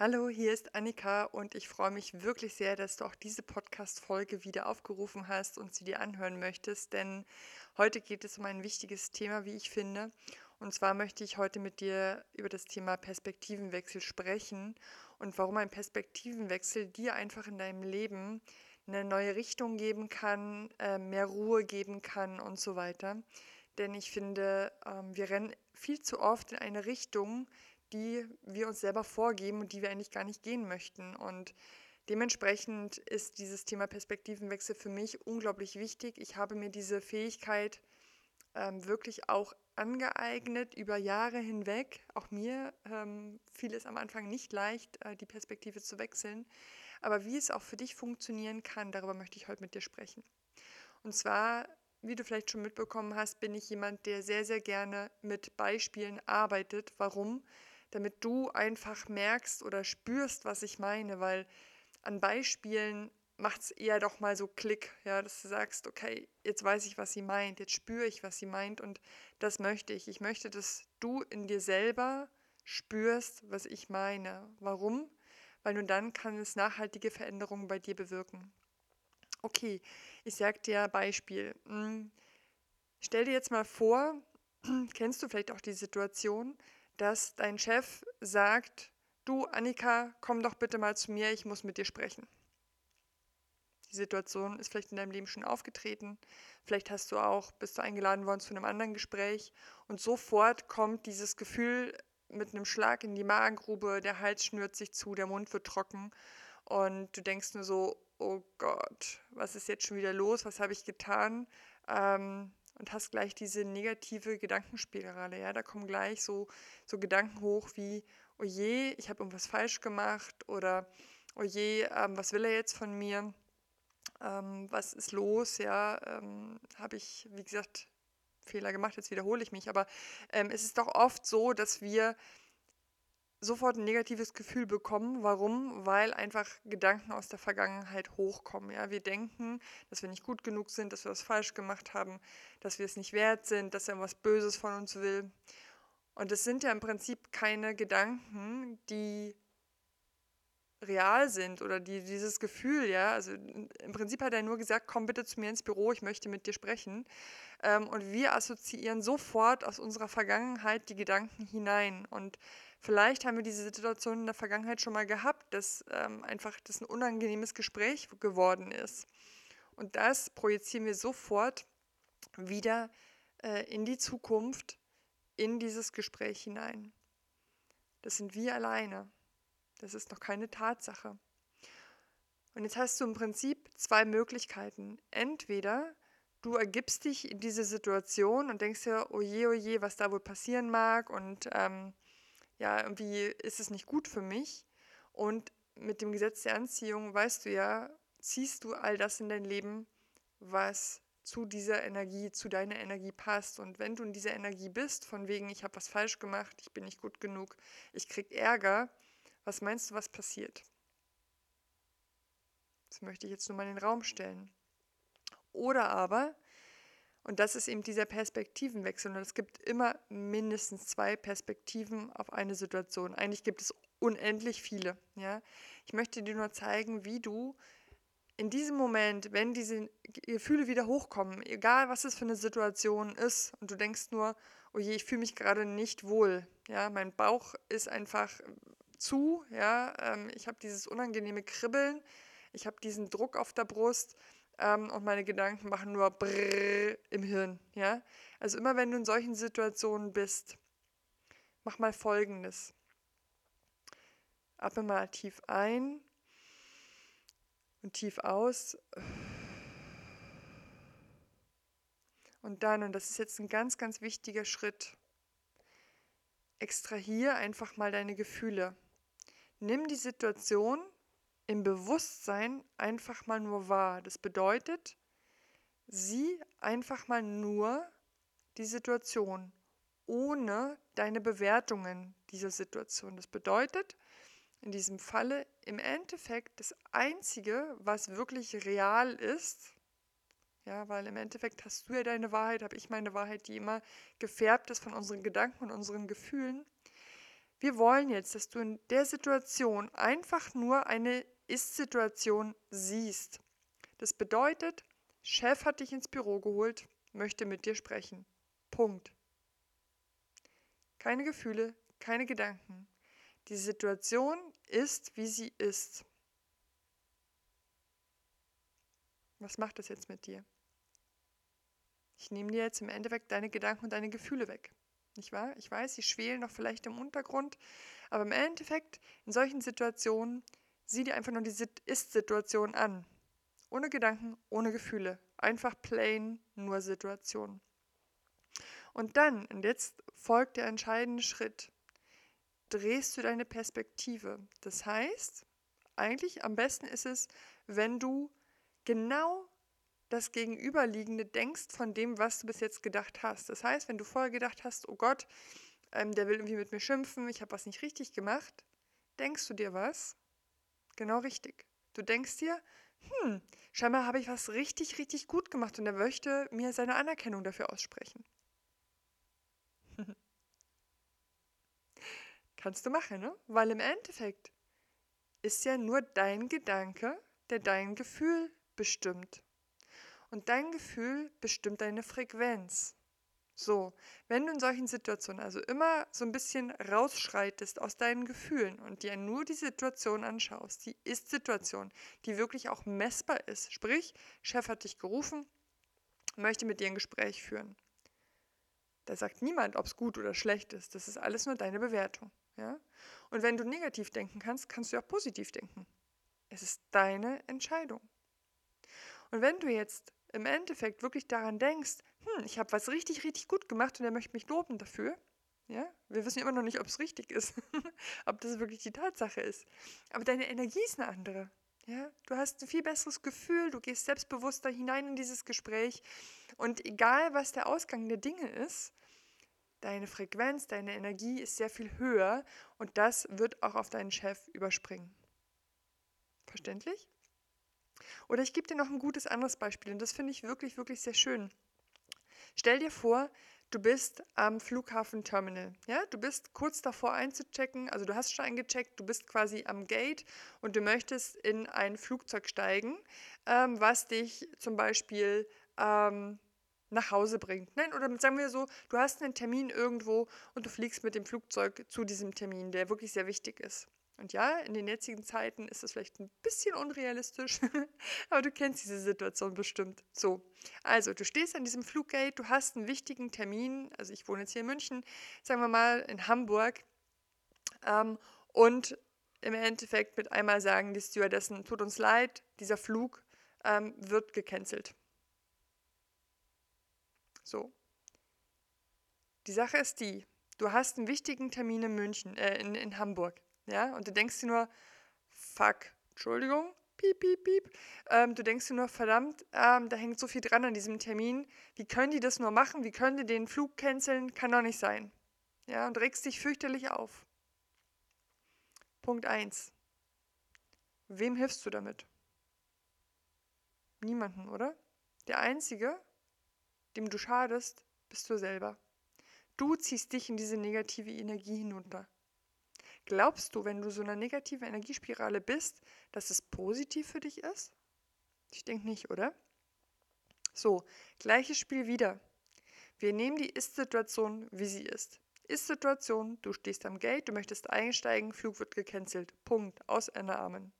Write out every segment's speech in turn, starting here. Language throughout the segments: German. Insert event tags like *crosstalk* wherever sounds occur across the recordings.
Hallo, hier ist Annika und ich freue mich wirklich sehr, dass du auch diese Podcast-Folge wieder aufgerufen hast und sie dir anhören möchtest, denn heute geht es um ein wichtiges Thema, wie ich finde. Und zwar möchte ich heute mit dir über das Thema Perspektivenwechsel sprechen und warum ein Perspektivenwechsel dir einfach in deinem Leben eine neue Richtung geben kann, äh, mehr Ruhe geben kann und so weiter. Denn ich finde, ähm, wir rennen viel zu oft in eine Richtung, die wir uns selber vorgeben und die wir eigentlich gar nicht gehen möchten. Und dementsprechend ist dieses Thema Perspektivenwechsel für mich unglaublich wichtig. Ich habe mir diese Fähigkeit ähm, wirklich auch angeeignet über Jahre hinweg. Auch mir ähm, fiel es am Anfang nicht leicht, äh, die Perspektive zu wechseln. Aber wie es auch für dich funktionieren kann, darüber möchte ich heute mit dir sprechen. Und zwar, wie du vielleicht schon mitbekommen hast, bin ich jemand, der sehr, sehr gerne mit Beispielen arbeitet. Warum? Damit du einfach merkst oder spürst, was ich meine, weil an Beispielen macht es eher doch mal so Klick, ja, dass du sagst, okay, jetzt weiß ich, was sie meint, jetzt spüre ich, was sie meint und das möchte ich. Ich möchte, dass du in dir selber spürst, was ich meine. Warum? Weil nur dann kann es nachhaltige Veränderungen bei dir bewirken. Okay, ich sage dir Beispiel. Hm, stell dir jetzt mal vor, *clears throat* kennst du vielleicht auch die Situation, dass dein Chef sagt, du Annika, komm doch bitte mal zu mir, ich muss mit dir sprechen. Die Situation ist vielleicht in deinem Leben schon aufgetreten. Vielleicht hast du auch, bist du eingeladen worden zu einem anderen Gespräch und sofort kommt dieses Gefühl mit einem Schlag in die Magengrube, der Hals schnürt sich zu, der Mund wird trocken und du denkst nur so, oh Gott, was ist jetzt schon wieder los, was habe ich getan? Ähm, und hast gleich diese negative Gedankenspirale. Ja, da kommen gleich so, so Gedanken hoch wie, oh je, ich habe irgendwas falsch gemacht oder oh je, ähm, was will er jetzt von mir? Ähm, was ist los? Ja, ähm, habe ich, wie gesagt, Fehler gemacht, jetzt wiederhole ich mich, aber ähm, es ist doch oft so, dass wir sofort ein negatives Gefühl bekommen. Warum? Weil einfach Gedanken aus der Vergangenheit hochkommen. Ja? Wir denken, dass wir nicht gut genug sind, dass wir was falsch gemacht haben, dass wir es nicht wert sind, dass er irgendwas Böses von uns will. Und es sind ja im Prinzip keine Gedanken, die real sind oder die dieses Gefühl, ja, also im Prinzip hat er nur gesagt, komm bitte zu mir ins Büro, ich möchte mit dir sprechen. Ähm, und wir assoziieren sofort aus unserer Vergangenheit die Gedanken hinein. Und vielleicht haben wir diese Situation in der Vergangenheit schon mal gehabt, dass ähm, einfach das ein unangenehmes Gespräch geworden ist. Und das projizieren wir sofort wieder äh, in die Zukunft, in dieses Gespräch hinein. Das sind wir alleine. Das ist noch keine Tatsache. Und jetzt hast du im Prinzip zwei Möglichkeiten. Entweder du ergibst dich in diese Situation und denkst dir, oje, oje, was da wohl passieren mag und ähm, ja, irgendwie ist es nicht gut für mich. Und mit dem Gesetz der Anziehung weißt du ja, ziehst du all das in dein Leben, was zu dieser Energie, zu deiner Energie passt. Und wenn du in dieser Energie bist, von wegen, ich habe was falsch gemacht, ich bin nicht gut genug, ich krieg Ärger, was meinst du, was passiert? Das möchte ich jetzt nur mal in den Raum stellen. Oder aber, und das ist eben dieser Perspektivenwechsel, und es gibt immer mindestens zwei Perspektiven auf eine Situation. Eigentlich gibt es unendlich viele. Ja? Ich möchte dir nur zeigen, wie du in diesem Moment, wenn diese Gefühle wieder hochkommen, egal was es für eine Situation ist, und du denkst nur, oh je, ich fühle mich gerade nicht wohl, ja, mein Bauch ist einfach zu, ja, ähm, ich habe dieses unangenehme Kribbeln, ich habe diesen Druck auf der Brust ähm, und meine Gedanken machen nur Brrr im Hirn, ja. Also immer wenn du in solchen Situationen bist, mach mal Folgendes. Atme mal tief ein und tief aus. Und dann, und das ist jetzt ein ganz, ganz wichtiger Schritt, extrahier einfach mal deine Gefühle. Nimm die Situation im Bewusstsein einfach mal nur wahr. Das bedeutet, sieh einfach mal nur die Situation ohne deine Bewertungen dieser Situation. Das bedeutet, in diesem Falle im Endeffekt das Einzige, was wirklich real ist, ja, weil im Endeffekt hast du ja deine Wahrheit, habe ich meine Wahrheit, die immer gefärbt ist von unseren Gedanken und unseren Gefühlen. Wir wollen jetzt, dass du in der Situation einfach nur eine Ist-Situation siehst. Das bedeutet, Chef hat dich ins Büro geholt, möchte mit dir sprechen. Punkt. Keine Gefühle, keine Gedanken. Die Situation ist, wie sie ist. Was macht das jetzt mit dir? Ich nehme dir jetzt im Endeffekt deine Gedanken und deine Gefühle weg. Nicht wahr? Ich weiß, sie schwelen noch vielleicht im Untergrund, aber im Endeffekt, in solchen Situationen, sieh dir einfach nur die Ist-Situation an. Ohne Gedanken, ohne Gefühle. Einfach plain, nur Situation. Und dann, und jetzt folgt der entscheidende Schritt, drehst du deine Perspektive. Das heißt, eigentlich am besten ist es, wenn du genau das Gegenüberliegende denkst von dem, was du bis jetzt gedacht hast. Das heißt, wenn du vorher gedacht hast, oh Gott, ähm, der will irgendwie mit mir schimpfen, ich habe was nicht richtig gemacht, denkst du dir was? Genau richtig. Du denkst dir, hm, scheinbar habe ich was richtig, richtig gut gemacht und er möchte mir seine Anerkennung dafür aussprechen. *laughs* Kannst du machen, ne? Weil im Endeffekt ist ja nur dein Gedanke, der dein Gefühl bestimmt. Und dein Gefühl bestimmt deine Frequenz. So, wenn du in solchen Situationen also immer so ein bisschen rausschreitest aus deinen Gefühlen und dir nur die Situation anschaust, die Ist-Situation, die wirklich auch messbar ist, sprich, Chef hat dich gerufen, möchte mit dir ein Gespräch führen. Da sagt niemand, ob es gut oder schlecht ist. Das ist alles nur deine Bewertung. Ja? Und wenn du negativ denken kannst, kannst du auch positiv denken. Es ist deine Entscheidung. Und wenn du jetzt im Endeffekt wirklich daran denkst, hm, ich habe was richtig, richtig gut gemacht und er möchte mich loben dafür, ja, wir wissen immer noch nicht, ob es richtig ist, *laughs* ob das wirklich die Tatsache ist. Aber deine Energie ist eine andere. Ja, du hast ein viel besseres Gefühl, du gehst selbstbewusster hinein in dieses Gespräch und egal was der Ausgang der Dinge ist, deine Frequenz, deine Energie ist sehr viel höher und das wird auch auf deinen Chef überspringen. Verständlich? Oder ich gebe dir noch ein gutes anderes Beispiel und das finde ich wirklich, wirklich sehr schön. Stell dir vor, du bist am Flughafenterminal. Ja? Du bist kurz davor einzuchecken, also du hast schon eingecheckt, du bist quasi am Gate und du möchtest in ein Flugzeug steigen, ähm, was dich zum Beispiel ähm, nach Hause bringt. Nein, oder sagen wir so, du hast einen Termin irgendwo und du fliegst mit dem Flugzeug zu diesem Termin, der wirklich sehr wichtig ist. Und ja, in den jetzigen Zeiten ist das vielleicht ein bisschen unrealistisch, *laughs* aber du kennst diese Situation bestimmt. So, also du stehst an diesem Fluggate, du hast einen wichtigen Termin, also ich wohne jetzt hier in München, sagen wir mal in Hamburg, ähm, und im Endeffekt mit einmal sagen die Stewardessen, tut uns leid, dieser Flug ähm, wird gecancelt. So. Die Sache ist die, du hast einen wichtigen Termin in München, äh, in, in Hamburg. Ja, und du denkst dir nur, fuck, Entschuldigung, piep, piep, piep. Ähm, du denkst dir nur, verdammt, ähm, da hängt so viel dran an diesem Termin. Wie können die das nur machen? Wie können die den Flug canceln? Kann doch nicht sein. Ja, und regst dich fürchterlich auf. Punkt 1. Wem hilfst du damit? Niemanden, oder? Der Einzige, dem du schadest, bist du selber. Du ziehst dich in diese negative Energie hinunter. Glaubst du, wenn du so eine negative Energiespirale bist, dass es positiv für dich ist? Ich denke nicht, oder? So, gleiches Spiel wieder. Wir nehmen die Ist-Situation, wie sie ist. Ist-Situation, du stehst am Gate, du möchtest einsteigen, Flug wird gecancelt. Punkt. Aus Ende Amen.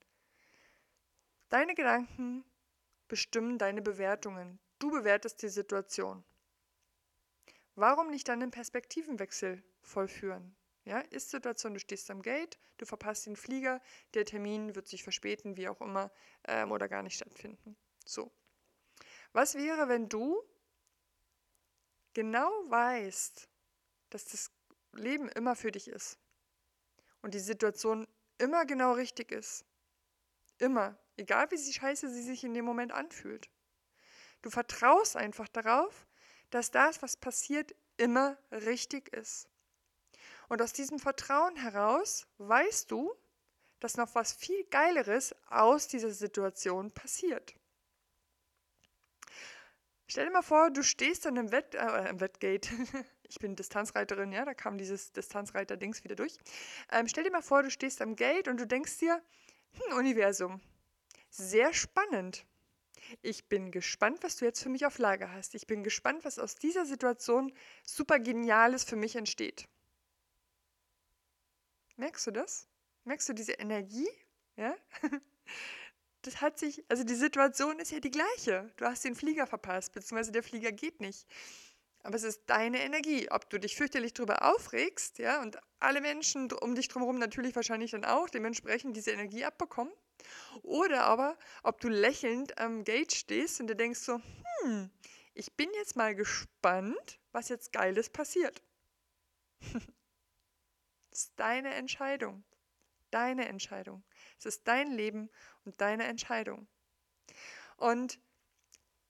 Deine Gedanken bestimmen deine Bewertungen. Du bewertest die Situation. Warum nicht dann einen Perspektivenwechsel vollführen? Ja, Ist-Situation, du stehst am Gate, du verpasst den Flieger, der Termin wird sich verspäten, wie auch immer, ähm, oder gar nicht stattfinden. So. Was wäre, wenn du genau weißt, dass das Leben immer für dich ist und die Situation immer genau richtig ist? Immer, egal wie sie scheiße sie sich in dem Moment anfühlt. Du vertraust einfach darauf, dass das, was passiert, immer richtig ist. Und aus diesem Vertrauen heraus weißt du, dass noch was viel Geileres aus dieser Situation passiert. Stell dir mal vor, du stehst an einem Wett, äh, Wettgate, *laughs* ich bin Distanzreiterin, ja, da kam dieses Distanzreiter-Dings wieder durch. Ähm, stell dir mal vor, du stehst am Gate und du denkst dir, hm, Universum, sehr spannend. Ich bin gespannt, was du jetzt für mich auf Lager hast. Ich bin gespannt, was aus dieser Situation super Geniales für mich entsteht. Merkst du das? Merkst du diese Energie? Ja? *laughs* Das hat sich, also die Situation ist ja die gleiche. Du hast den Flieger verpasst, beziehungsweise der Flieger geht nicht. Aber es ist deine Energie. Ob du dich fürchterlich darüber aufregst, ja, und alle Menschen um dich drumherum natürlich wahrscheinlich dann auch dementsprechend diese Energie abbekommen. Oder aber, ob du lächelnd am Gate stehst und dir denkst so, hm, ich bin jetzt mal gespannt, was jetzt Geiles passiert. *laughs* ist deine Entscheidung. Deine Entscheidung. Es ist dein Leben und deine Entscheidung. Und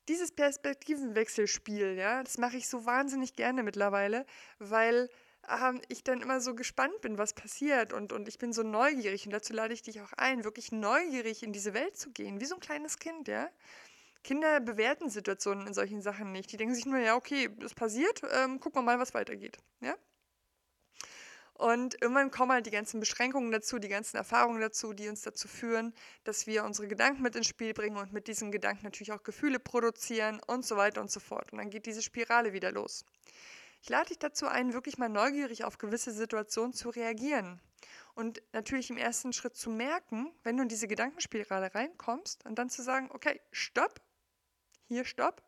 dieses Perspektivenwechselspiel, ja, das mache ich so wahnsinnig gerne mittlerweile, weil ähm, ich dann immer so gespannt bin, was passiert und, und ich bin so neugierig und dazu lade ich dich auch ein, wirklich neugierig in diese Welt zu gehen, wie so ein kleines Kind, ja. Kinder bewerten Situationen in solchen Sachen nicht. Die denken sich nur, ja, okay, das passiert, ähm, gucken wir mal, was weitergeht, ja. Und irgendwann kommen halt die ganzen Beschränkungen dazu, die ganzen Erfahrungen dazu, die uns dazu führen, dass wir unsere Gedanken mit ins Spiel bringen und mit diesen Gedanken natürlich auch Gefühle produzieren und so weiter und so fort. Und dann geht diese Spirale wieder los. Ich lade dich dazu ein, wirklich mal neugierig auf gewisse Situationen zu reagieren. Und natürlich im ersten Schritt zu merken, wenn du in diese Gedankenspirale reinkommst und dann zu sagen, okay, stopp, hier stopp.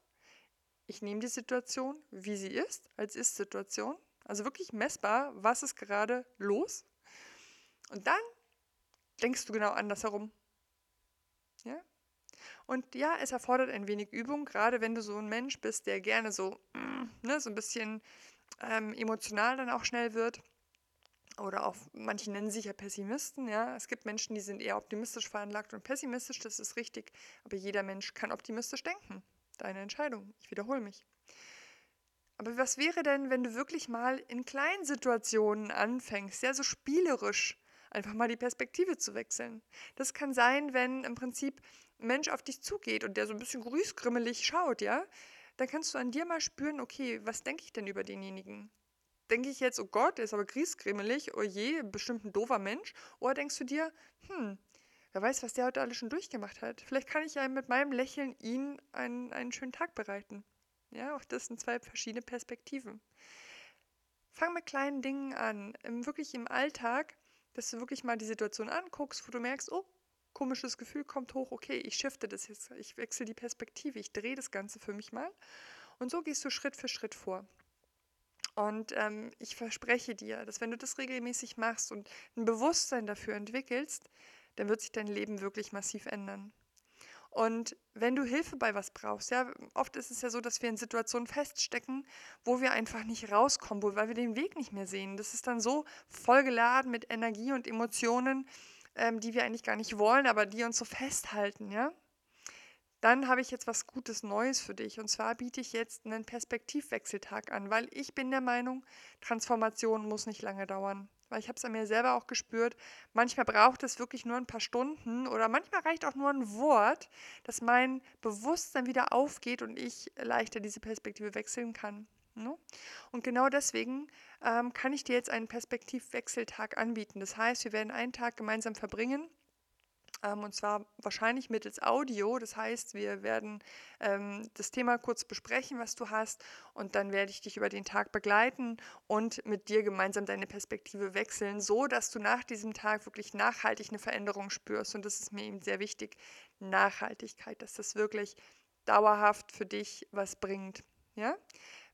Ich nehme die Situation, wie sie ist, als Ist-Situation. Also wirklich messbar, was ist gerade los. Und dann denkst du genau andersherum. Ja? Und ja, es erfordert ein wenig Übung, gerade wenn du so ein Mensch bist, der gerne so, mm, ne, so ein bisschen ähm, emotional dann auch schnell wird. Oder auch, manche nennen sich ja Pessimisten, ja. Es gibt Menschen, die sind eher optimistisch veranlagt und pessimistisch, das ist richtig. Aber jeder Mensch kann optimistisch denken. Deine Entscheidung. Ich wiederhole mich. Aber was wäre denn, wenn du wirklich mal in kleinen Situationen anfängst, ja, so spielerisch einfach mal die Perspektive zu wechseln? Das kann sein, wenn im Prinzip ein Mensch auf dich zugeht und der so ein bisschen grüßgrimmelig schaut, ja, dann kannst du an dir mal spüren, okay, was denke ich denn über denjenigen? Denke ich jetzt, oh Gott, der ist aber grießgrimmelig, oh je, bestimmt ein doofer Mensch? Oder denkst du dir, hm, wer weiß, was der heute alles schon durchgemacht hat? Vielleicht kann ich ja mit meinem Lächeln ihn einen, einen schönen Tag bereiten. Ja, auch das sind zwei verschiedene Perspektiven. Fang mit kleinen Dingen an, wirklich im Alltag, dass du wirklich mal die Situation anguckst, wo du merkst, oh, komisches Gefühl kommt hoch, okay, ich shifte das jetzt, ich wechsle die Perspektive, ich drehe das Ganze für mich mal. Und so gehst du Schritt für Schritt vor. Und ähm, ich verspreche dir, dass wenn du das regelmäßig machst und ein Bewusstsein dafür entwickelst, dann wird sich dein Leben wirklich massiv ändern. Und wenn du Hilfe bei was brauchst, ja, oft ist es ja so, dass wir in Situationen feststecken, wo wir einfach nicht rauskommen, weil wir den Weg nicht mehr sehen. Das ist dann so vollgeladen mit Energie und Emotionen, ähm, die wir eigentlich gar nicht wollen, aber die uns so festhalten, ja. Dann habe ich jetzt was Gutes Neues für dich. Und zwar biete ich jetzt einen Perspektivwechseltag an, weil ich bin der Meinung, Transformation muss nicht lange dauern weil ich habe es an mir selber auch gespürt. Manchmal braucht es wirklich nur ein paar Stunden oder manchmal reicht auch nur ein Wort, dass mein Bewusstsein wieder aufgeht und ich leichter diese Perspektive wechseln kann. Ne? Und genau deswegen ähm, kann ich dir jetzt einen Perspektivwechseltag anbieten. Das heißt, wir werden einen Tag gemeinsam verbringen und zwar wahrscheinlich mittels Audio. Das heißt, wir werden ähm, das Thema kurz besprechen, was du hast, und dann werde ich dich über den Tag begleiten und mit dir gemeinsam deine Perspektive wechseln, so dass du nach diesem Tag wirklich nachhaltig eine Veränderung spürst. Und das ist mir eben sehr wichtig, Nachhaltigkeit, dass das wirklich dauerhaft für dich was bringt. Ja?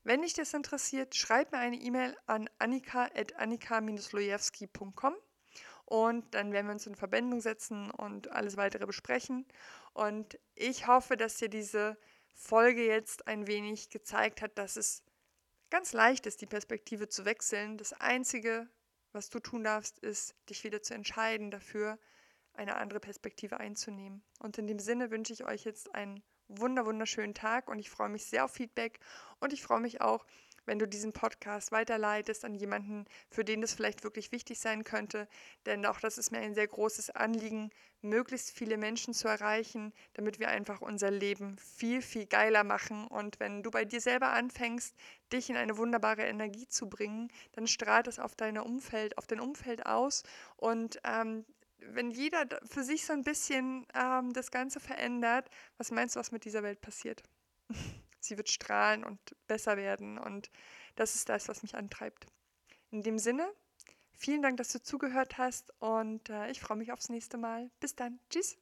Wenn dich das interessiert, schreib mir eine E-Mail an annika.annika-lojewski.com und dann werden wir uns in Verbindung setzen und alles weitere besprechen. Und ich hoffe, dass dir diese Folge jetzt ein wenig gezeigt hat, dass es ganz leicht ist, die Perspektive zu wechseln. Das Einzige, was du tun darfst, ist, dich wieder zu entscheiden dafür, eine andere Perspektive einzunehmen. Und in dem Sinne wünsche ich euch jetzt einen wunder wunderschönen Tag und ich freue mich sehr auf Feedback und ich freue mich auch, wenn du diesen Podcast weiterleitest an jemanden, für den das vielleicht wirklich wichtig sein könnte. Denn auch das ist mir ein sehr großes Anliegen, möglichst viele Menschen zu erreichen, damit wir einfach unser Leben viel, viel geiler machen. Und wenn du bei dir selber anfängst, dich in eine wunderbare Energie zu bringen, dann strahlt es auf dein Umfeld, auf dein Umfeld aus. Und ähm, wenn jeder für sich so ein bisschen ähm, das Ganze verändert, was meinst du, was mit dieser Welt passiert? *laughs* Sie wird strahlen und besser werden und das ist das, was mich antreibt. In dem Sinne, vielen Dank, dass du zugehört hast und äh, ich freue mich aufs nächste Mal. Bis dann. Tschüss.